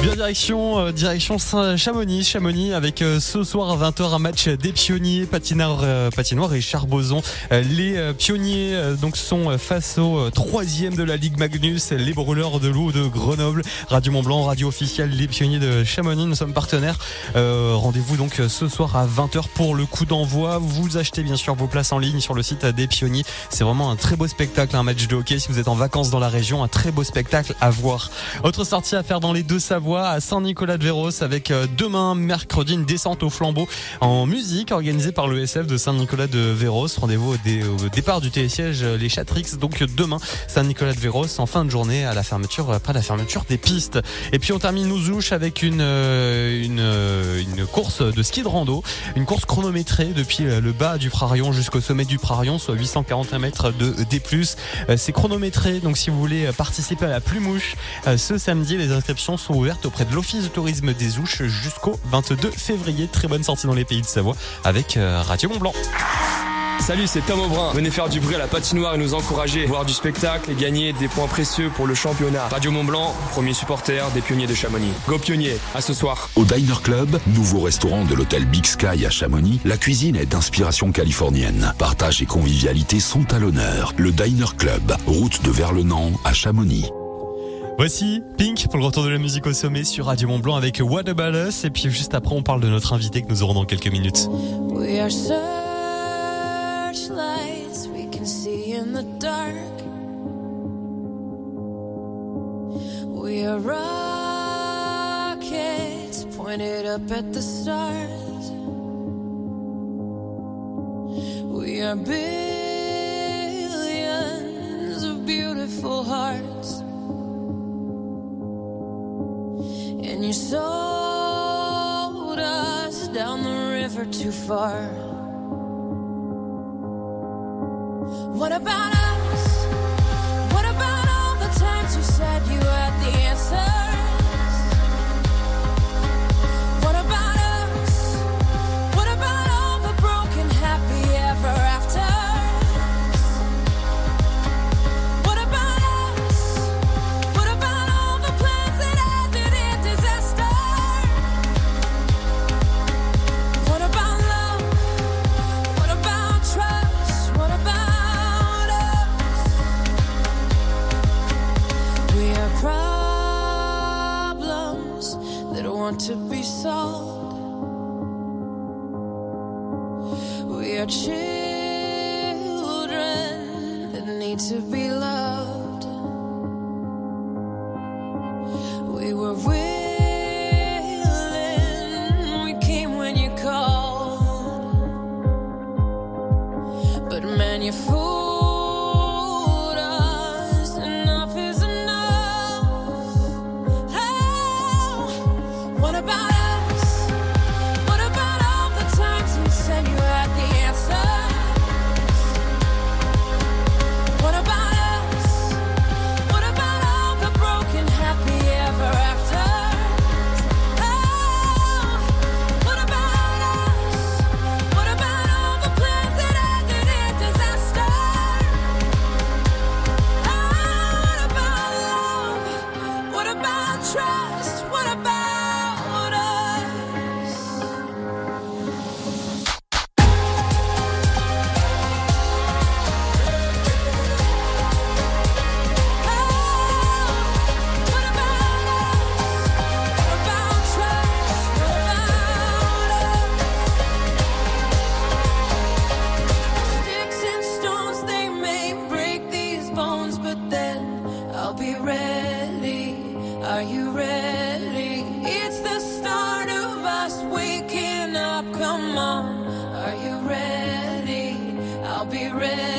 Bien direction, euh, direction Saint- Chamonix, Chamonix avec euh, ce soir à 20h un match des pionniers patineurs, euh, patinoires et charbozon. Euh, les pionniers donc sont face au troisième de la Ligue Magnus, les brûleurs de loup de Grenoble, Radio Mont Blanc, radio officielle les pionniers de Chamonix. Nous sommes partenaires. Rendez-vous donc ce soir à 20h pour le coup d'envoi. Vous achetez bien sûr vos places en ligne sur le site des pionniers. C'est vraiment un très beau spectacle, un match de hockey. Si vous êtes en vacances dans la région, un très beau spectacle à voir. Autre sortie à faire dans les deux Savoies à Saint-Nicolas-de-Véros avec euh, demain mercredi une descente au flambeau en musique organisée par le SF de Saint-Nicolas-de-Véros. Rendez-vous au, dé- au départ du télésiège euh, les Chatrix donc demain Saint-Nicolas-de-Véros en fin de journée à la fermeture après la fermeture des pistes. Et puis on termine Nouzouche avec une euh, une euh, une course de ski de rando, une course chronométrée depuis euh, le bas du Prarion jusqu'au sommet du Prarion, soit 841 mètres de D+. Euh, C'est chronométré, donc si vous voulez euh, participer à la Plumouche, euh, ce samedi, les inscriptions sont ouvertes auprès de l'Office de tourisme des Ouches jusqu'au 22 février. Très bonne sortie dans les pays de Savoie avec euh, Radio Mont Blanc. Salut, c'est Tom Aubrin. Venez faire du bruit à la patinoire et nous encourager, voir du spectacle et gagner des points précieux pour le championnat. Radio Mont Blanc, premier supporter des pionniers de Chamonix. Go pionniers, à ce soir. Au Diner Club, nouveau restaurant de l'hôtel Big Sky à Chamonix, la cuisine est d'inspiration californienne. Partage et convivialité sont à l'honneur. Le Diner Club, route de Verlenan à Chamonix. Voici Pink pour le retour de la musique au sommet sur Radio Mont Blanc avec What About Us. Et puis juste après, on parle de notre invité que nous aurons dans quelques minutes. We are searchlights we can see in the dark. We are rockets pointed up at the stars. We are billions of beautiful hearts. And you sold us down the river too far. What about want to be sold. We are children that need to be up. Come on, are you ready? I'll be ready.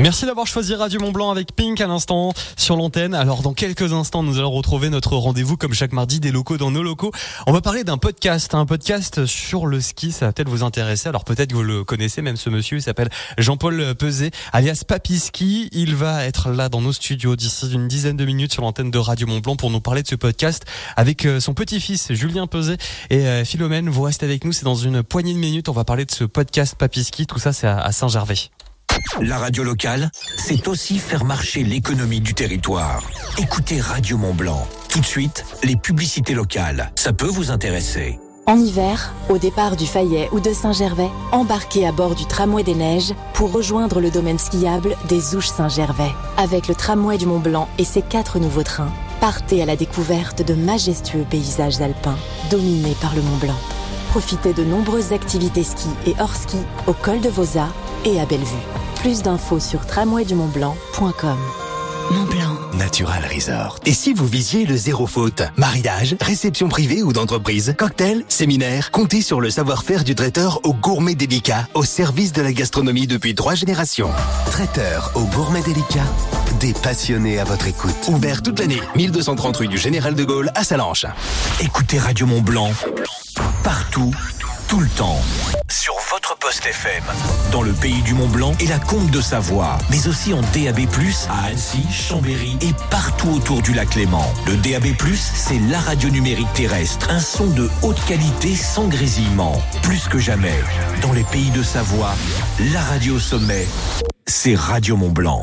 Merci d'avoir choisi Radio Mont Blanc avec Pink à l'instant sur l'antenne. Alors dans quelques instants, nous allons retrouver notre rendez-vous comme chaque mardi des locaux dans nos locaux. On va parler d'un podcast, un podcast sur le ski, ça va peut-être vous intéresser. Alors peut-être que vous le connaissez même ce monsieur, il s'appelle Jean-Paul Peset, alias Papy Ski. Il va être là dans nos studios d'ici une dizaine de minutes sur l'antenne de Radio Mont Blanc pour nous parler de ce podcast avec euh, son petit-fils Julien Peset et euh, Philomène. Vous restez avec nous, c'est dans une poignée de minutes. On va parler de ce podcast Papy Ski. Tout ça, c'est à Saint-Gervais. La radio locale, c'est aussi faire marcher l'économie du territoire. Écoutez Radio Mont Blanc. Tout de suite, les publicités locales. Ça peut vous intéresser. En hiver, au départ du Fayet ou de Saint-Gervais, embarquez à bord du tramway des neiges pour rejoindre le domaine skiable des Ouches Saint-Gervais. Avec le tramway du Mont Blanc et ses quatre nouveaux trains, partez à la découverte de majestueux paysages alpins dominés par le Mont Blanc. Profitez de nombreuses activités ski et hors ski au col de Vosa et à Bellevue. Plus d'infos sur tramwaydumontblanc.com. Mont Blanc. Natural Resort. Et si vous visiez le zéro faute? Mariage, réception privée ou d'entreprise, cocktail, séminaire, comptez sur le savoir-faire du traiteur au gourmet délicat, au service de la gastronomie depuis trois générations. Traiteur au gourmet délicat, des passionnés à votre écoute. Ouvert toute l'année, 1230 rue du Général de Gaulle à Salanches. Écoutez Radio Mont Blanc. Partout, tout le temps. Sur votre poste FM. Dans le pays du Mont Blanc et la Comte de Savoie. Mais aussi en DAB+, à Annecy, Chambéry et partout autour du lac Léman. Le DAB+, c'est la radio numérique terrestre. Un son de haute qualité sans grésillement. Plus que jamais. Dans les pays de Savoie, la radio sommet, c'est Radio Mont Blanc.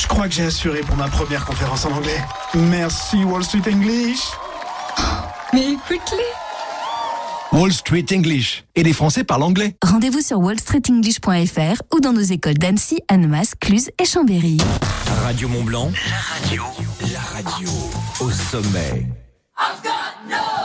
Je crois que j'ai assuré pour ma première conférence en anglais. Merci Wall Street English Mais écoute-les Wall Street English. Et les Français parlent anglais. Rendez-vous sur wallstreetenglish.fr ou dans nos écoles d'Annecy, Annemasse, Cluse et Chambéry. Radio Mont Blanc, la radio, la radio au sommet. I've got no